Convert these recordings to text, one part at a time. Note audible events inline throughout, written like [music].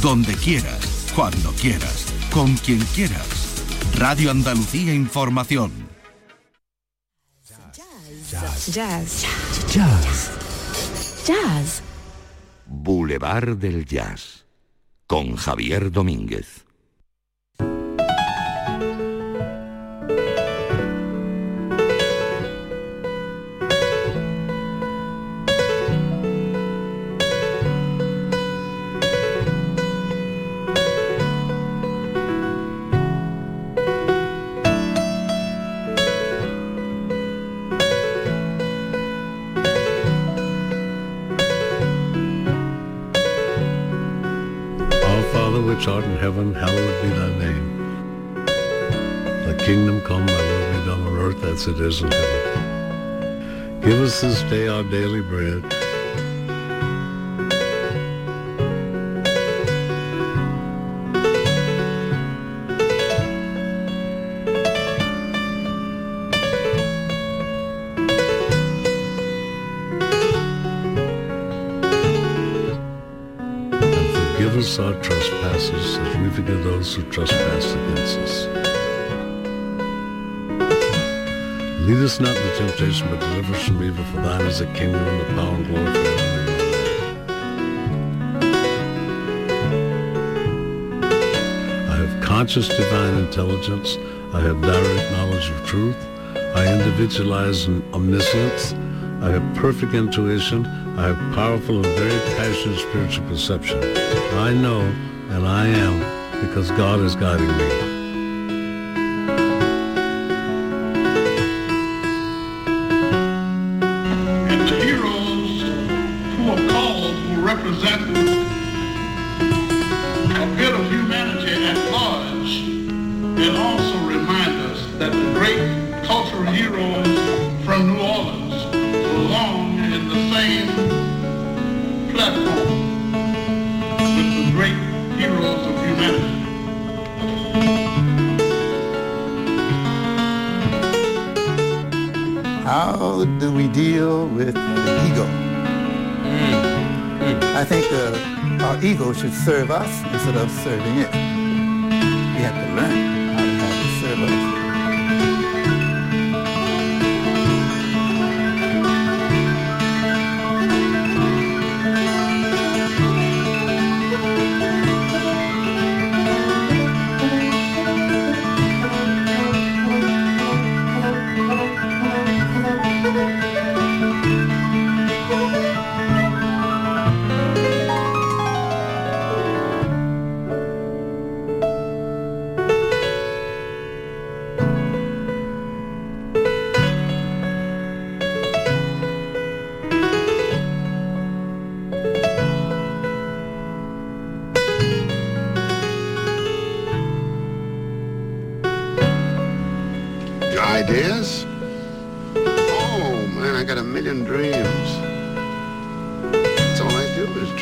donde quieras, cuando quieras, con quien quieras. Radio Andalucía Información. Jazz. Jazz. Jazz. Jazz. Boulevard del Jazz con Javier Domínguez. Is in heaven. Give us this day our daily bread. But us from evil. For thine is the kingdom the power and glory forever. I have conscious divine intelligence. I have direct knowledge of truth. I individualize omniscience. I have perfect intuition. I have powerful and very passionate spiritual perception. I know and I am because God is guiding me. Instead of serving it.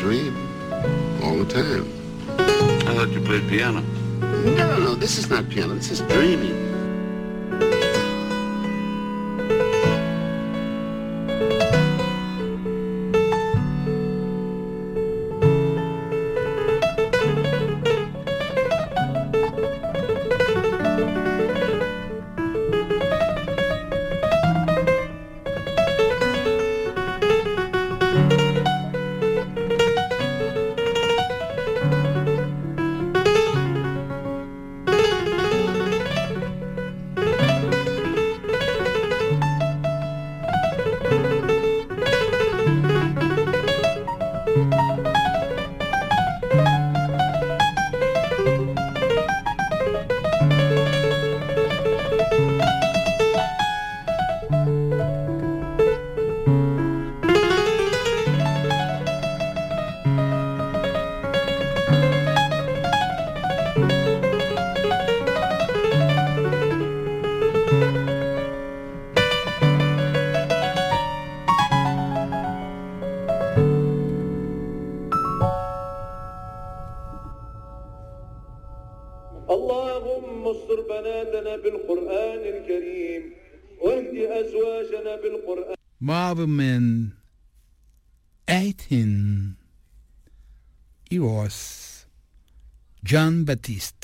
Dream. All the time. I thought you played piano. No, no, no, this is not piano. This is dreaming. privatista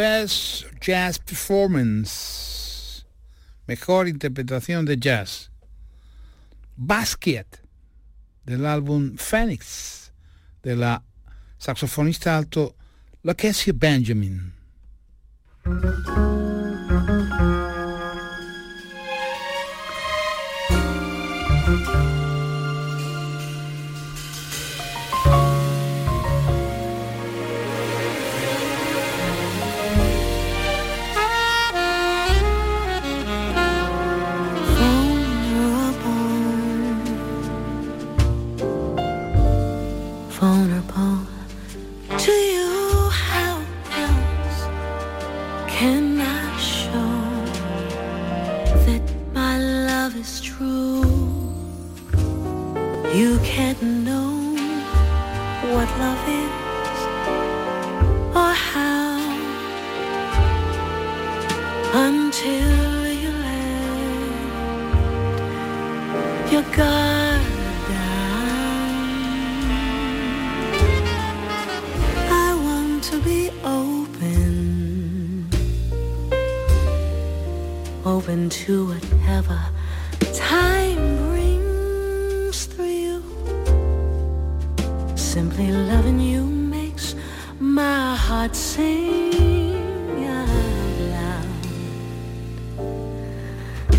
Best Jazz Performance. Mejor interpretación de jazz. Basket del álbum Phoenix de la saxofonista alto Lakesia Benjamin.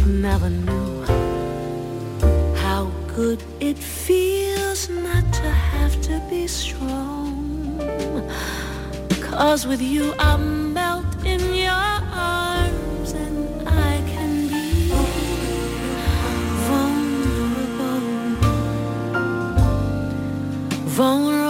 Never knew how good it feels not to have to be strong. Cause with you I melt in your arms and I can be vulnerable. Vulnerable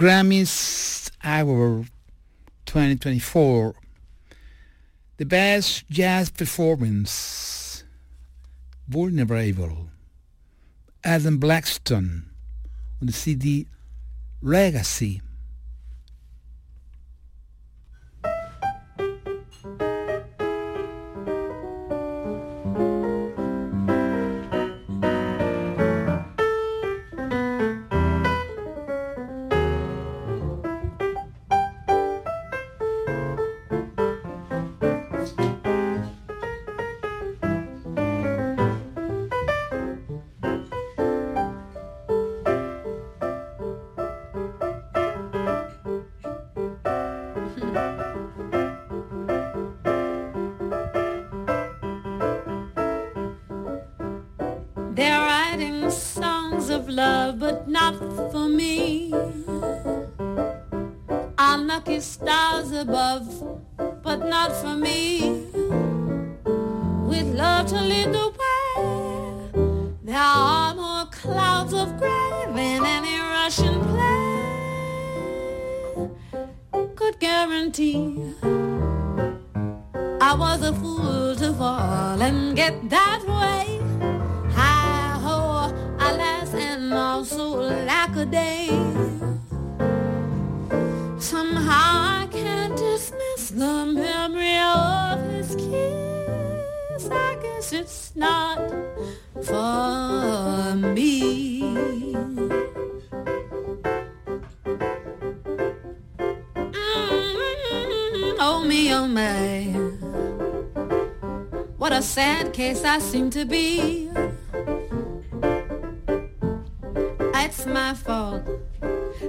Grammys Award 2024. The Best Jazz Performance. Vulnerable. Adam Blackstone on the CD Legacy. I seem to be. It's my fault.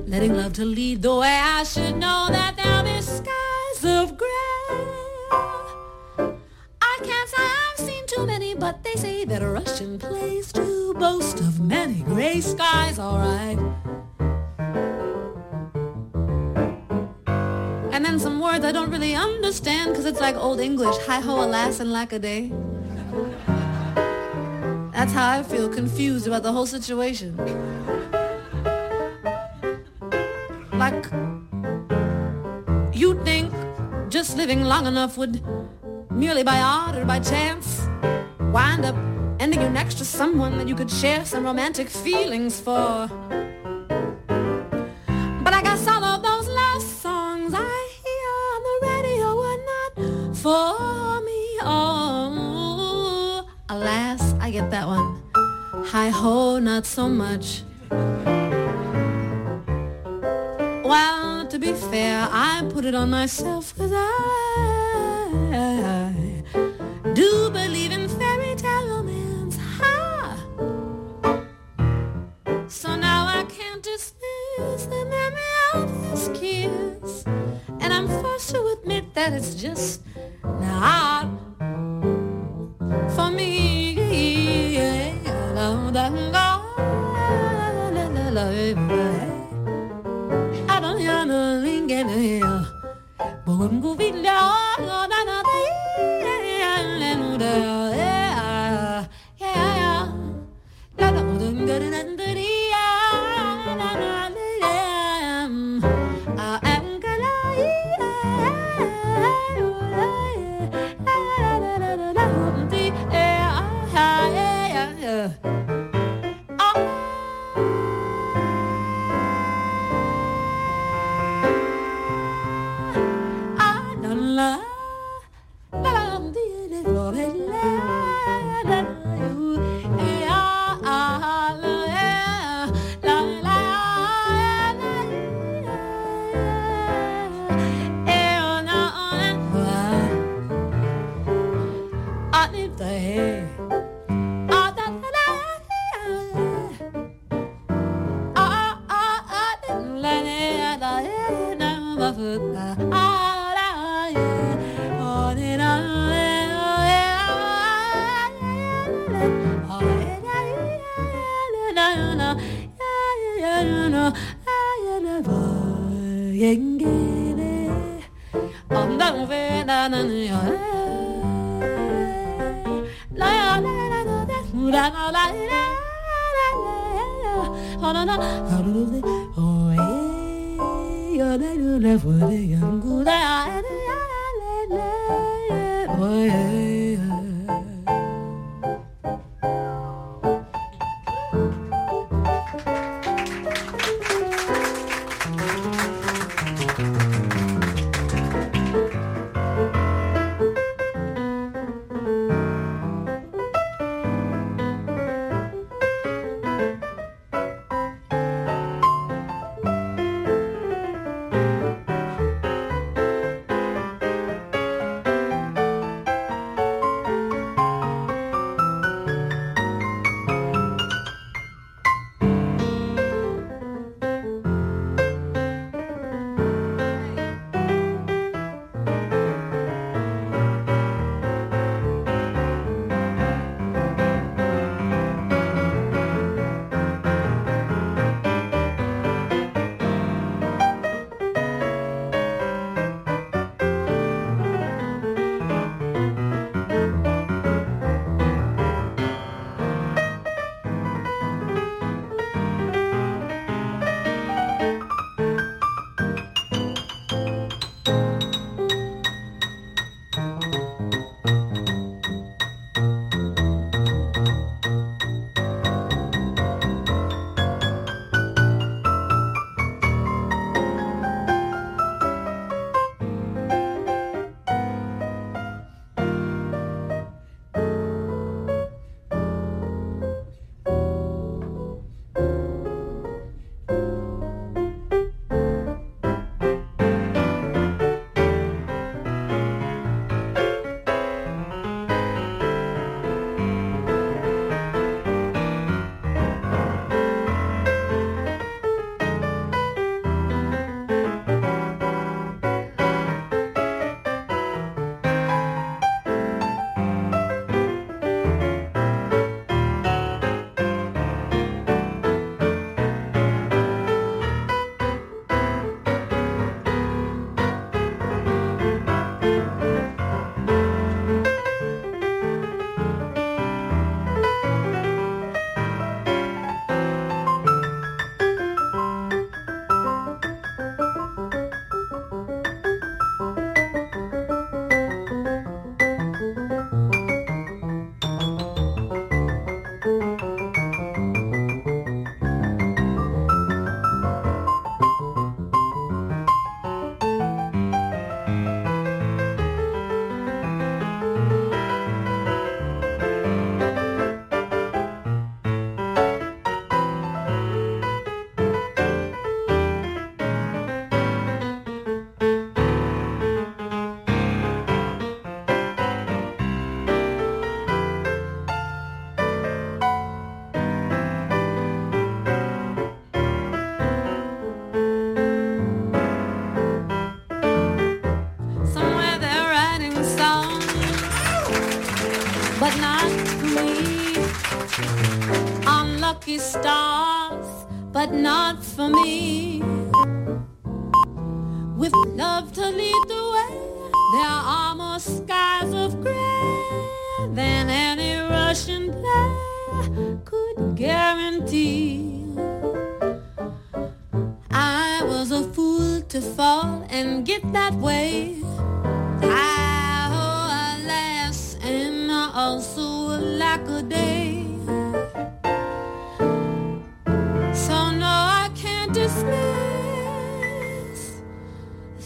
Letting love to lead the way. I should know that there'll be skies of gray. I can't say I've seen too many, but they say that a Russian plays do boast of many gray skies, alright. And then some words I don't really understand, cause it's like old English, hi ho, alas, and lack a day. That's how I feel confused about the whole situation. Like, you'd think just living long enough would, merely by odd or by chance, wind up ending you next to someone that you could share some romantic feelings for. Much. Well, to be fair, I put it on myself cause I 나가 오른가른 한다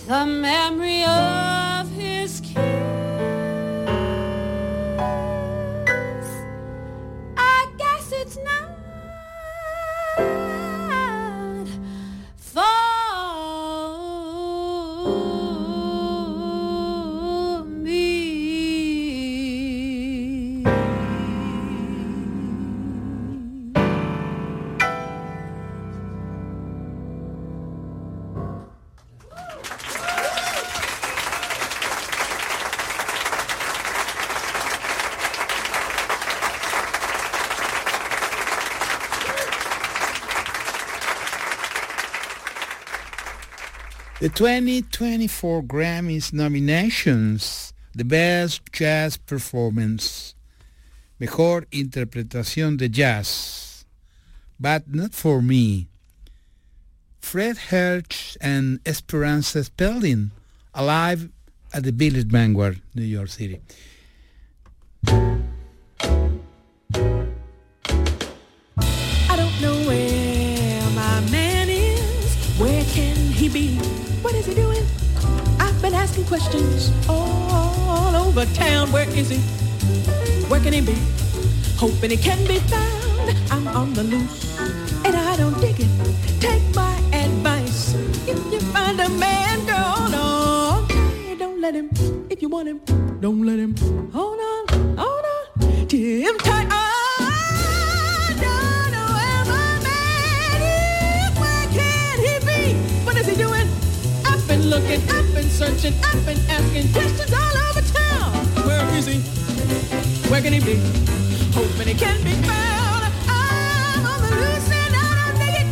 the memory The 2024 Grammys nominations, The Best Jazz Performance, Mejor Interpretación de Jazz, But Not For Me, Fred Hersch and Esperanza Spalding, alive at the Village Vanguard, New York City. All town. Where is he? Where can he be? Hoping he can be found. I'm on the loose and I don't dig it. Take my advice. If you find a man, girl, hold on. Don't let him. If you want him, don't let him. Hold on, hold on. Tim tight. I don't know where my man is. Where can Where can he be? Hoping he can be found. I'm on the loose and I don't dig it.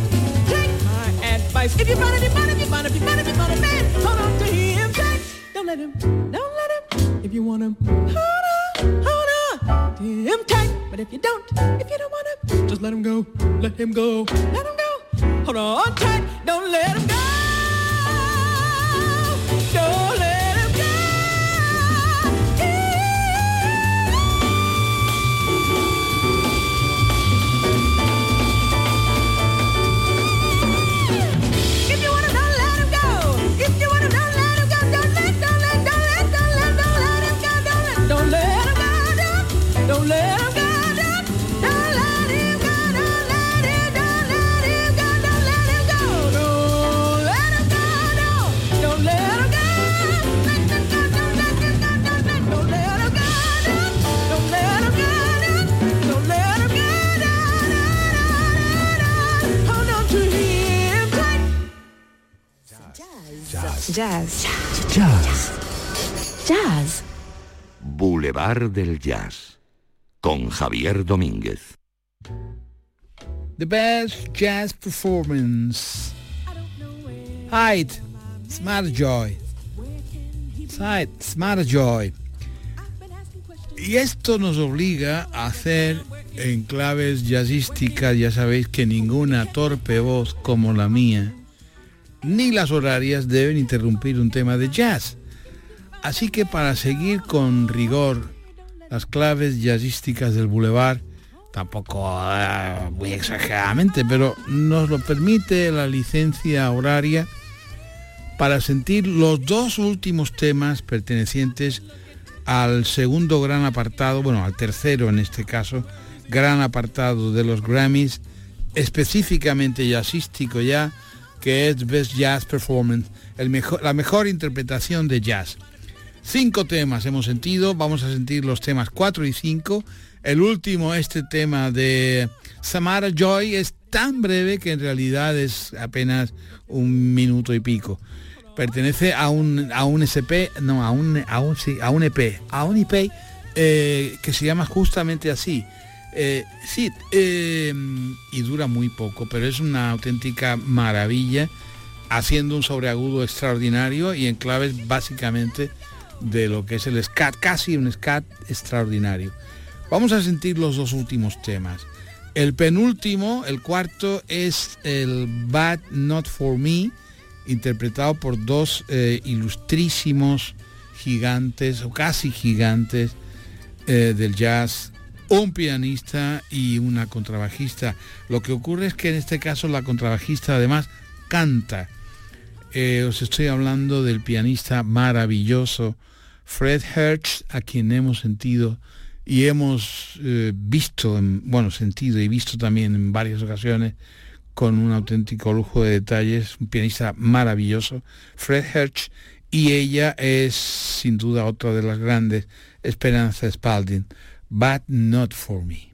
Take my advice. If you find it, you find it, you find it, you find it, you find a man. Hold on to him tight. Don't let him, don't let him. If you want him, hold on, hold on. To him tight. But if you don't, if you don't want him, just let him go. Let him go. Let him go. Hold on tight. Don't let him go. Don't let Jazz. Jazz. Jazz. Jazz. Boulevard del Jazz con Javier Domínguez. The best jazz performance. Height, Smart Joy. Height, Smart Joy. Y esto nos obliga a hacer en claves jazzísticas, ya sabéis que ninguna torpe voz como la mía, ni las horarias deben interrumpir un tema de jazz. Así que para seguir con rigor las claves jazzísticas del Boulevard, tampoco ah, muy exageradamente, pero nos lo permite la licencia horaria para sentir los dos últimos temas pertenecientes al segundo gran apartado, bueno, al tercero en este caso, gran apartado de los Grammys, específicamente jazzístico ya, que es Best Jazz Performance, el mejor, la mejor interpretación de jazz. Cinco temas hemos sentido, vamos a sentir los temas 4 y 5. El último, este tema de Samara Joy, es tan breve que en realidad es apenas un minuto y pico. Pertenece a un, a un SP, no, a un, a un, a un EP, a un EP eh, que se llama justamente así. Eh, sí, eh, y dura muy poco, pero es una auténtica maravilla, haciendo un sobreagudo extraordinario y en claves básicamente de lo que es el scat, casi un scat extraordinario. Vamos a sentir los dos últimos temas. El penúltimo, el cuarto, es el Bad Not For Me, interpretado por dos eh, ilustrísimos gigantes, o casi gigantes, eh, del jazz, un pianista y una contrabajista. Lo que ocurre es que en este caso la contrabajista además canta. Eh, os estoy hablando del pianista maravilloso Fred Hersch, a quien hemos sentido y hemos eh, visto, en, bueno, sentido y visto también en varias ocasiones con un auténtico lujo de detalles, un pianista maravilloso, Fred Hersch, y ella es sin duda otra de las grandes, Esperanza Spalding, but not for me.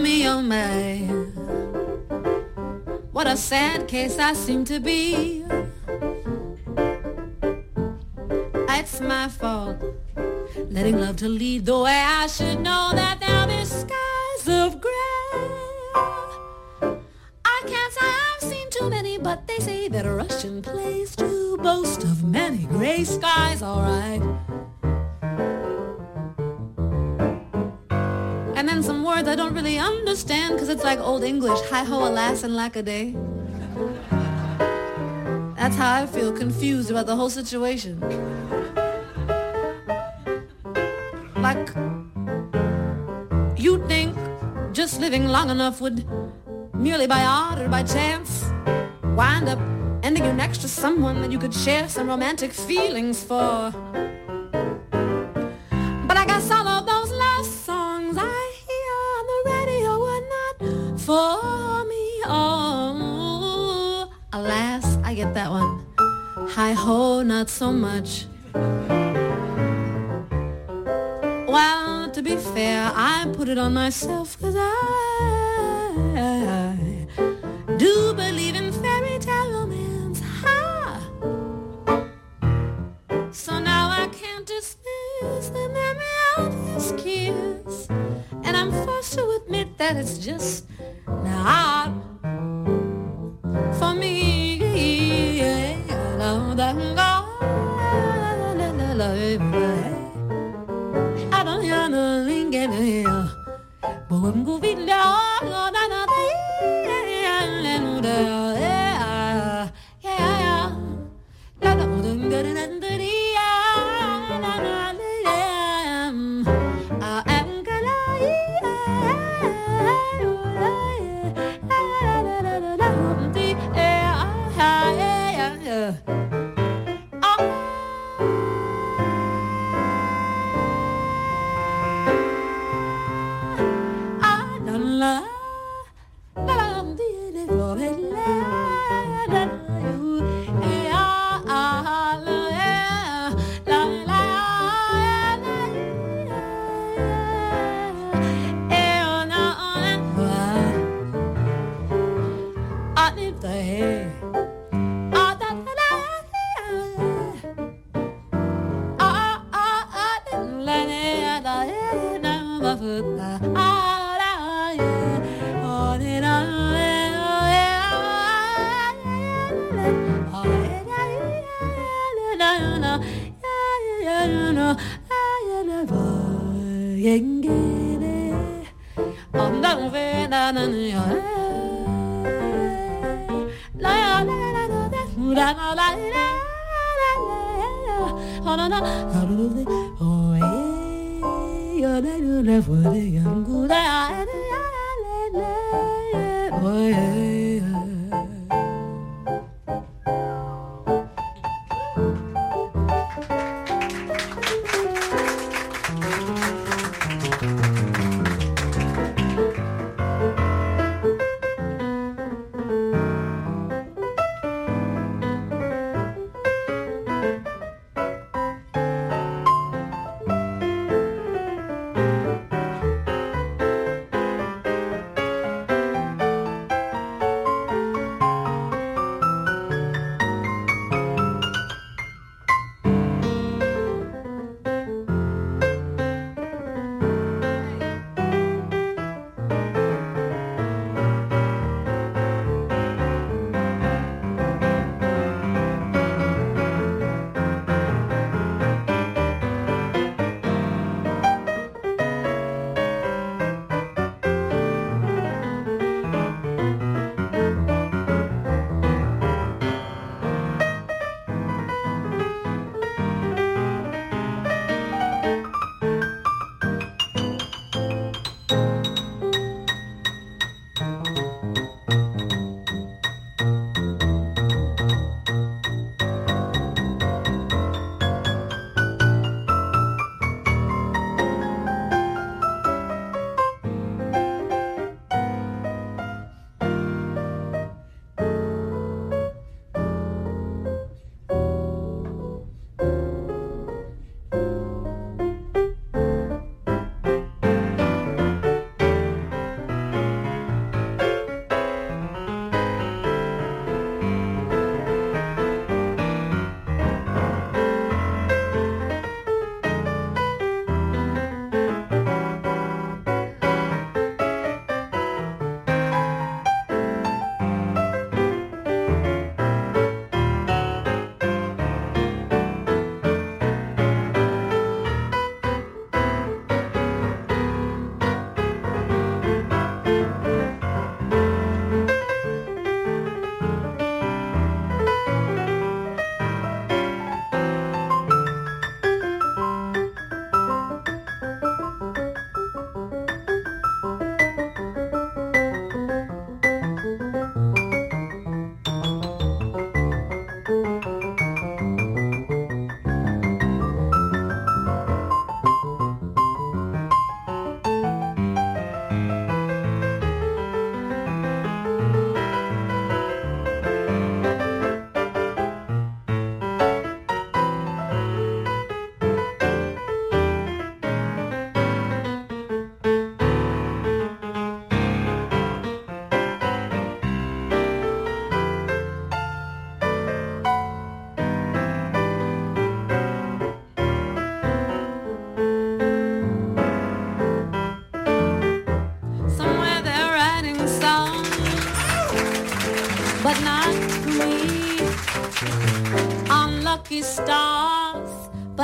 Me, oh my. What a sad case I seem to be. It's my fault. Letting love to lead the way. I should know that now be skies it's like old English. Hi ho, alas, and lack a day. That's how I feel confused about the whole situation. Like, you'd think just living long enough would, merely by odd or by chance, wind up ending you next to someone that you could share some romantic feelings for. Not so much. Well, to be fair, I put it on myself cause I Yeah, yeah, yeah.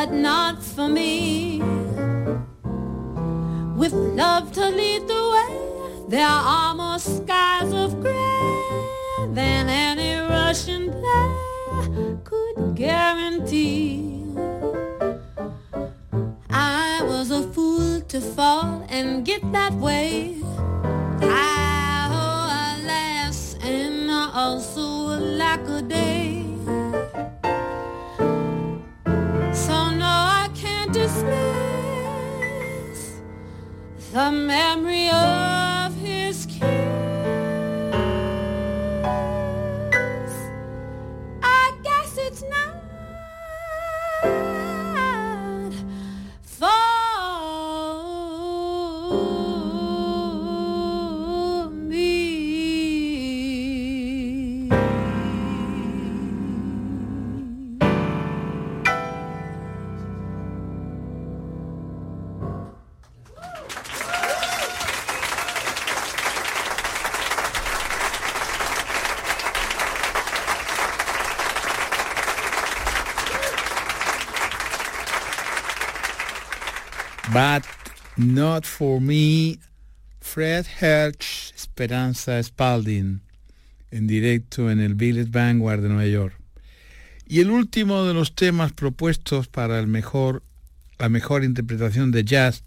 But not for me. With love to lead the way, there are more skies of gray than any Russian play could guarantee. I was a fool to fall and get that way. I, oh, alas, and also lack a day. The memory of Not For Me, Fred Hersch, Esperanza Spalding, en directo en el Village Vanguard de Nueva York. Y el último de los temas propuestos para el mejor, la mejor interpretación de jazz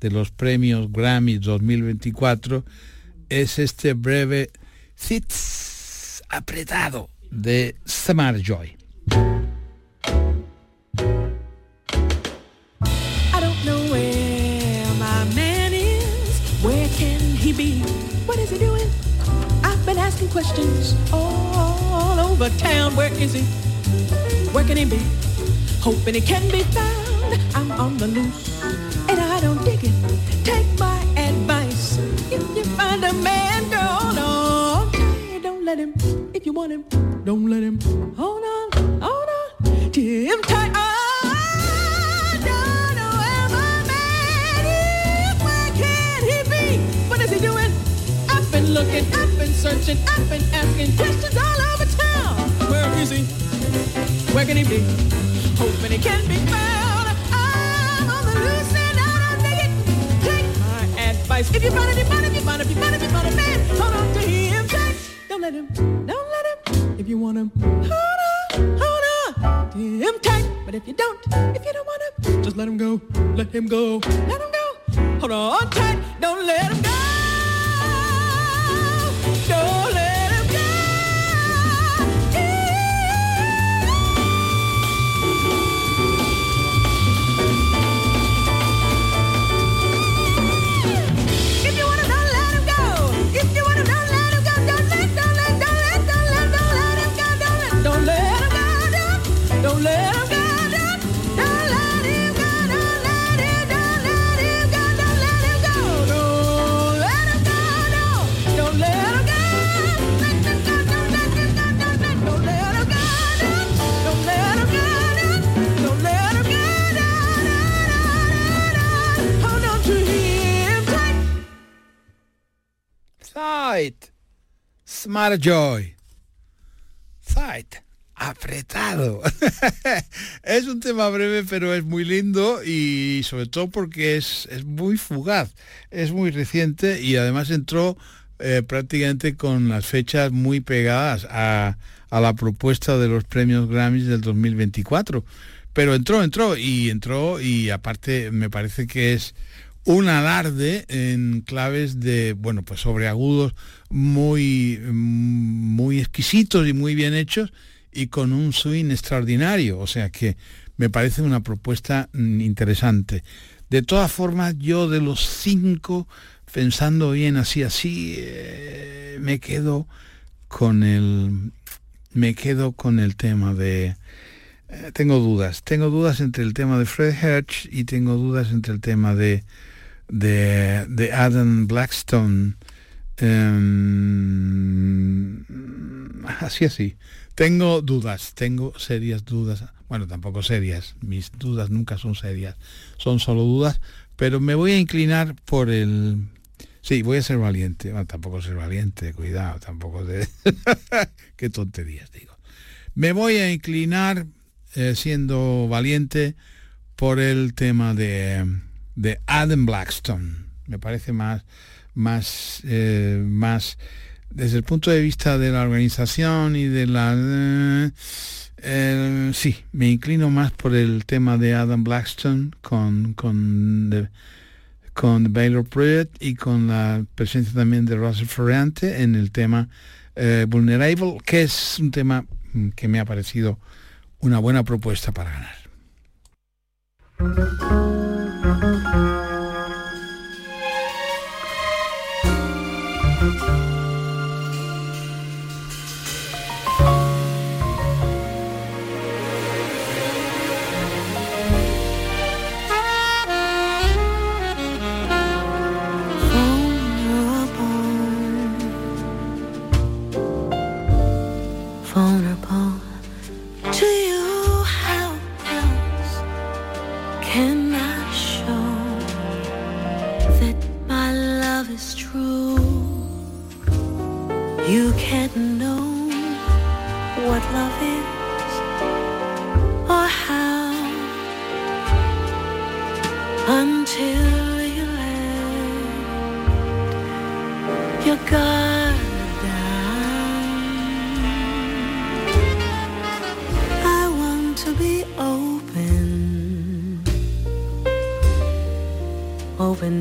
de los premios Grammy 2024 es este breve Sits apretado de Samar Joy. Questions all over town. Where is he? Where can he be? Hoping he can be found. I'm on the loose I've been asking questions all over town. Where is he? Where can he be? Hoping he can be found. I'm on the loose and don't dig it. Take my advice. If you find it, you find it, you find it, you find it, you find a man. Hold on to him tight. Don't let him, don't let him. If you want him, hold on, hold on to him tight. But if you don't, if you don't want him, just let him go. Let him go. Let him go. Hold on tight. Don't let him go. Don't Sight. Smart Joy. Sight. Apretado. [laughs] es un tema breve, pero es muy lindo y sobre todo porque es, es muy fugaz, es muy reciente y además entró eh, prácticamente con las fechas muy pegadas a, a la propuesta de los premios Grammys del 2024. Pero entró, entró y entró y aparte me parece que es un alarde en claves de, bueno, pues sobreagudos muy, muy exquisitos y muy bien hechos y con un swing extraordinario. O sea que me parece una propuesta mm, interesante. De todas formas, yo de los cinco, pensando bien así, así, eh, me quedo con el, me quedo con el tema de, eh, tengo dudas, tengo dudas entre el tema de Fred Hersch y tengo dudas entre el tema de, de, de Adam Blackstone. Em, así, así. Tengo dudas, tengo serias dudas. Bueno, tampoco serias. Mis dudas nunca son serias. Son solo dudas. Pero me voy a inclinar por el... Sí, voy a ser valiente. Bueno, tampoco ser valiente, cuidado, tampoco de... [laughs] Qué tonterías digo. Me voy a inclinar, eh, siendo valiente, por el tema de, de Adam Blackstone. Me parece más, más, eh, más desde el punto de vista de la organización y de la... Eh, sí, me inclino más por el tema de Adam Blackstone con, con, con Baylor Pruitt y con la presencia también de Russell Ferrante en el tema eh, Vulnerable, que es un tema que me ha parecido una buena propuesta para ganar.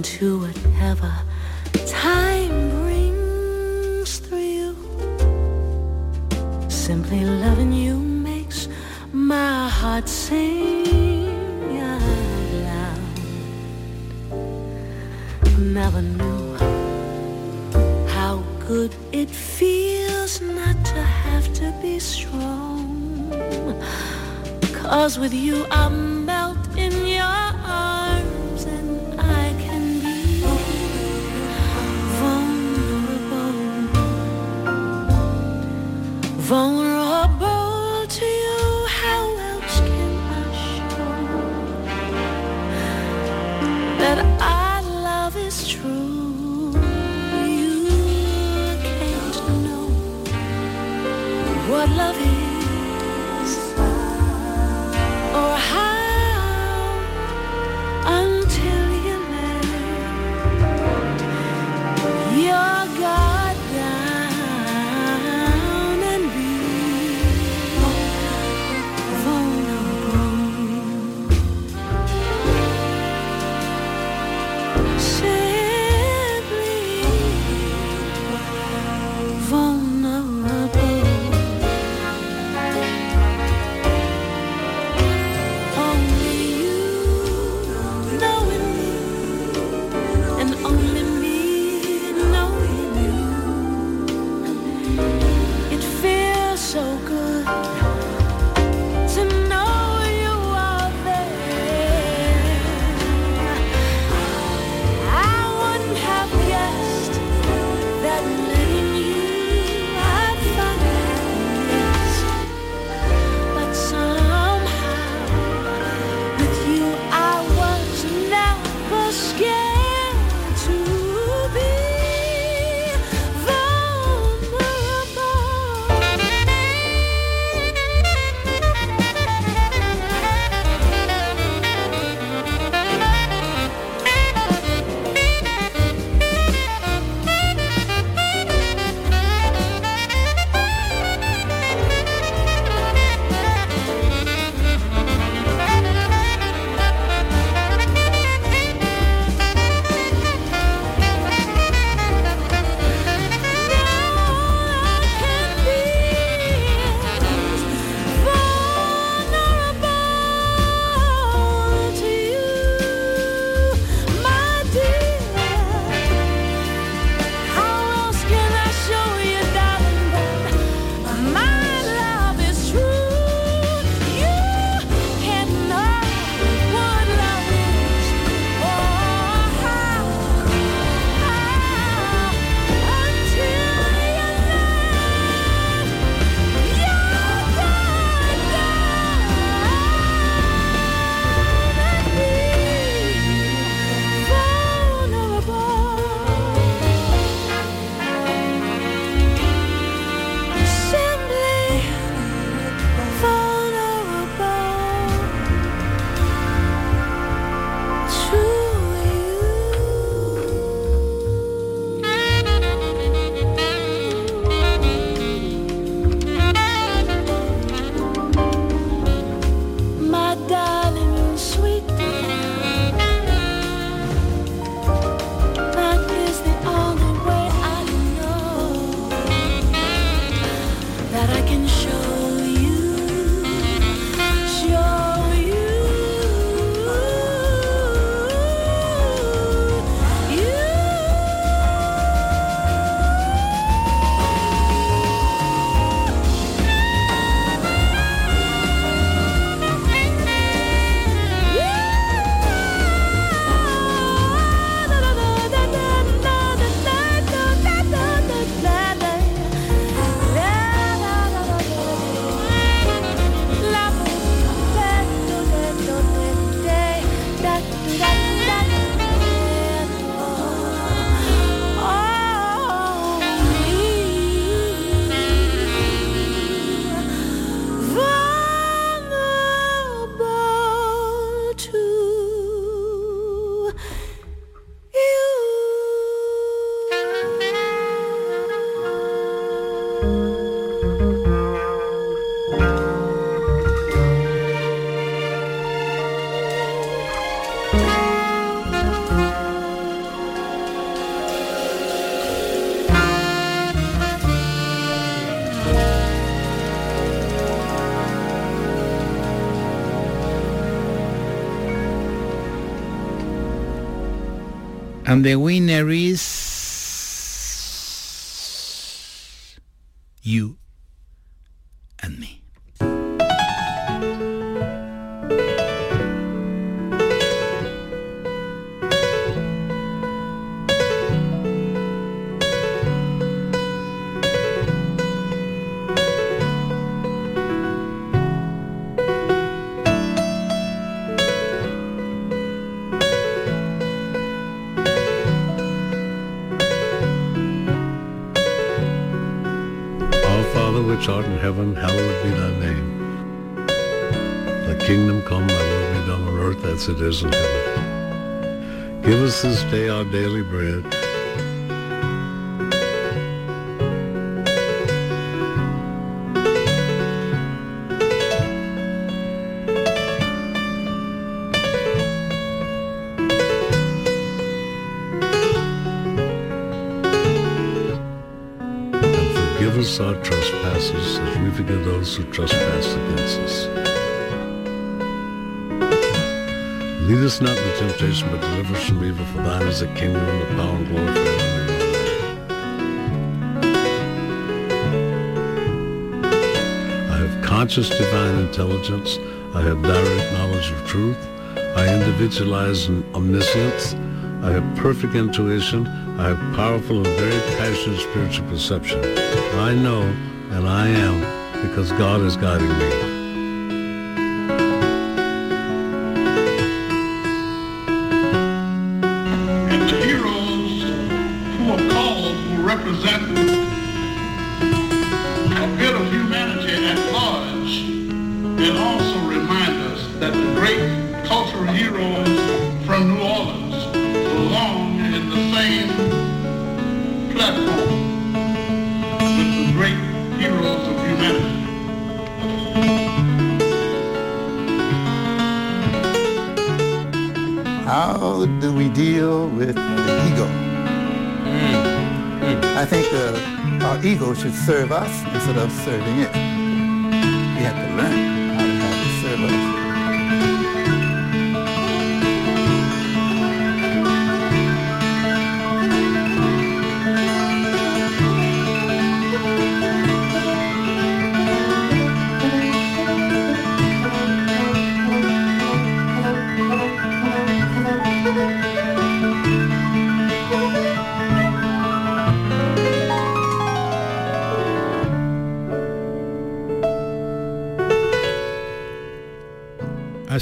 into a that our love is true. You can't know what love is. And the winner is Give us this day our daily bread. Temptation, but deliver us from evil. For thine is the kingdom, the power, and glory forever. I have conscious divine intelligence. I have direct knowledge of truth. I individualize in omniscience. I have perfect intuition. I have powerful and very passionate spiritual perception. I know and I am because God is guiding me. Serving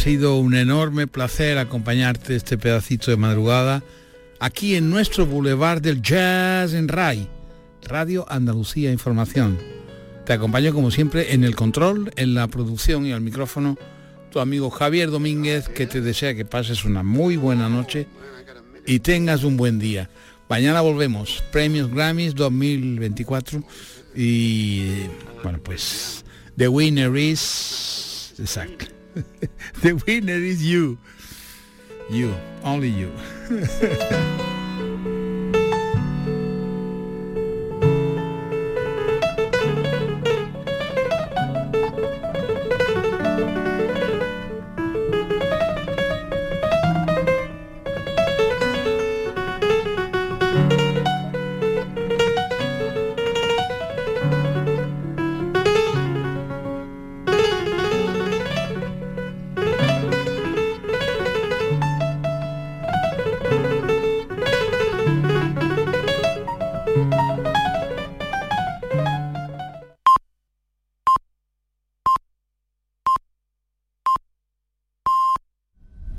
sido un enorme placer acompañarte este pedacito de madrugada aquí en nuestro Boulevard del Jazz en RAI, Radio Andalucía Información. Te acompaño como siempre en el control, en la producción y al micrófono tu amigo Javier Domínguez que te desea que pases una muy buena noche y tengas un buen día. Mañana volvemos, Premios Grammys 2024 y bueno pues the winner is exacto. [laughs] the winner is you. You, only you. [laughs]